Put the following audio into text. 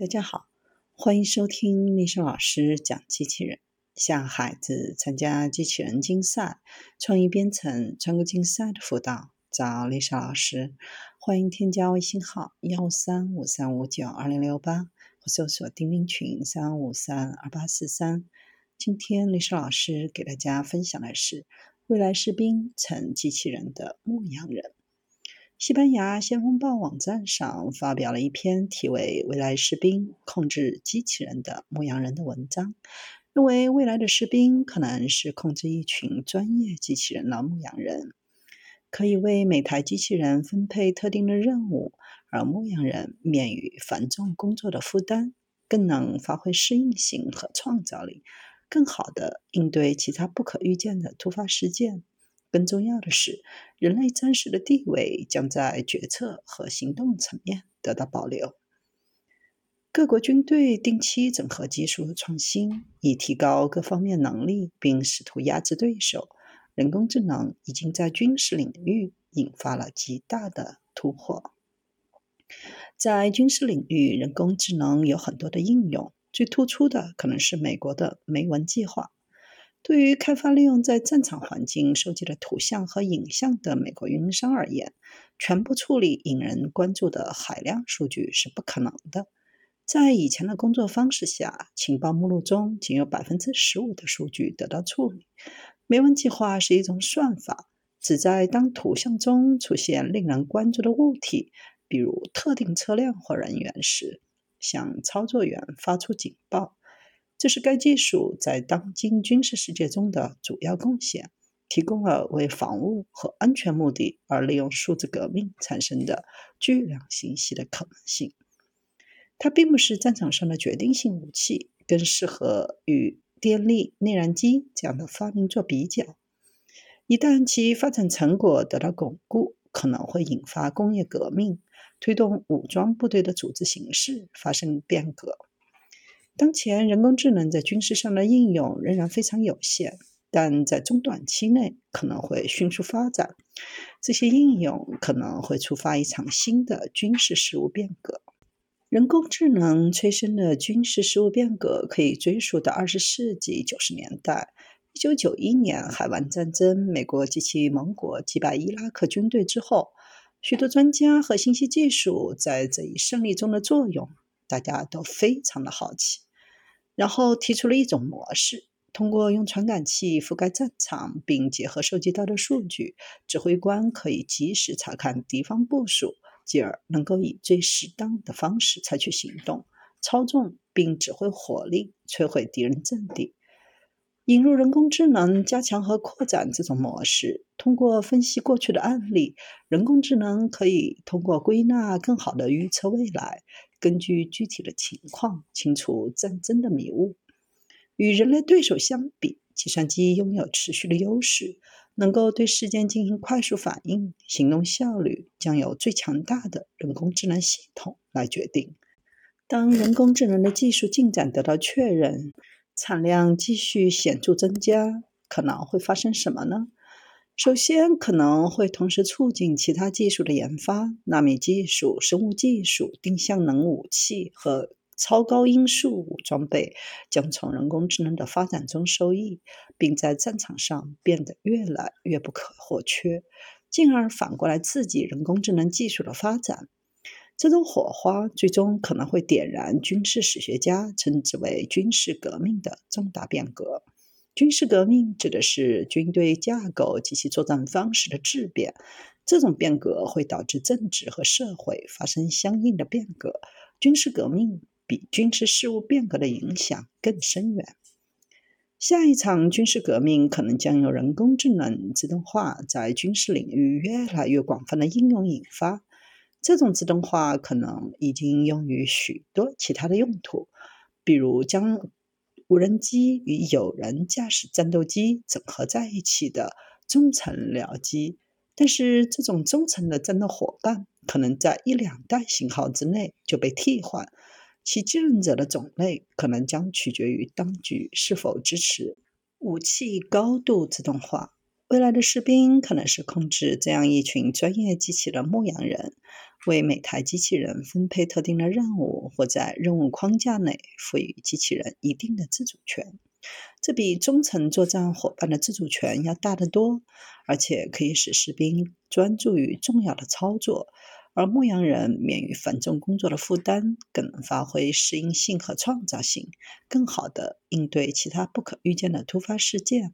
大家好，欢迎收听丽莎老师讲机器人。向孩子参加机器人竞赛、创意编程、创客竞赛的辅导，找丽莎老师。欢迎添加微信号幺三五三五九二零六八，或搜索钉钉群三五三二八四三。今天丽莎老师给大家分享的是未来士兵成机器人的牧羊人。西班牙《先锋报》网站上发表了一篇题为《未来士兵控制机器人的牧羊人》的文章，认为未来的士兵可能是控制一群专业机器人的牧羊人，可以为每台机器人分配特定的任务，而牧羊人免于繁重工作的负担，更能发挥适应性和创造力，更好地应对其他不可预见的突发事件。更重要的是，人类战士的地位将在决策和行动层面得到保留。各国军队定期整合技术和创新，以提高各方面能力，并试图压制对手。人工智能已经在军事领域引发了极大的突破。在军事领域，人工智能有很多的应用，最突出的可能是美国的梅文计划。对于开发利用在战场环境收集的图像和影像的美国运营商而言，全部处理引人关注的海量数据是不可能的。在以前的工作方式下，情报目录中仅有百分之十五的数据得到处理。梅文计划是一种算法，旨在当图像中出现令人关注的物体，比如特定车辆或人员时，向操作员发出警报。这是该技术在当今军事世界中的主要贡献，提供了为防务和安全目的而利用数字革命产生的巨量信息的可能性。它并不是战场上的决定性武器，更适合与电力、内燃机这样的发明做比较。一旦其发展成果得到巩固，可能会引发工业革命，推动武装部队的组织形式发生变革。当前，人工智能在军事上的应用仍然非常有限，但在中短期内可能会迅速发展。这些应用可能会触发一场新的军事事务变革。人工智能催生的军事事务变革可以追溯到二十世纪九十年代。一九九一年海湾战争，美国及其盟国击败伊拉克军队之后，许多专家和信息技术在这一胜利中的作用，大家都非常的好奇。然后提出了一种模式：通过用传感器覆盖战场，并结合收集到的数据，指挥官可以及时查看敌方部署，继而能够以最适当的方式采取行动，操纵并指挥火力摧毁敌人阵地。引入人工智能，加强和扩展这种模式。通过分析过去的案例，人工智能可以通过归纳，更好地预测未来。根据具体的情况清除战争的迷雾。与人类对手相比，计算机拥有持续的优势，能够对事件进行快速反应，行动效率将由最强大的人工智能系统来决定。当人工智能的技术进展得到确认，产量继续显著增加，可能会发生什么呢？首先，可能会同时促进其他技术的研发，纳米技术、生物技术、定向能武器和超高音速装备将从人工智能的发展中受益，并在战场上变得越来越不可或缺，进而反过来刺激人工智能技术的发展。这种火花最终可能会点燃军事史学家称之为“军事革命”的重大变革。军事革命指的是军队架构及其作战方式的质变，这种变革会导致政治和社会发生相应的变革。军事革命比军事事务变革的影响更深远。下一场军事革命可能将由人工智能、自动化在军事领域越来越广泛的应用引发。这种自动化可能已经用于许多其他的用途，比如将。无人机与有人驾驶战斗机整合在一起的中程僚机，但是这种中程的战斗伙伴可能在一两代型号之内就被替换，其继任者的种类可能将取决于当局是否支持武器高度自动化。未来的士兵可能是控制这样一群专业机器的牧羊人，为每台机器人分配特定的任务，或在任务框架内赋予机器人一定的自主权。这比中层作战伙伴的自主权要大得多，而且可以使士兵专注于重要的操作，而牧羊人免于繁重工作的负担，更能发挥适应性和创造性，更好地应对其他不可预见的突发事件。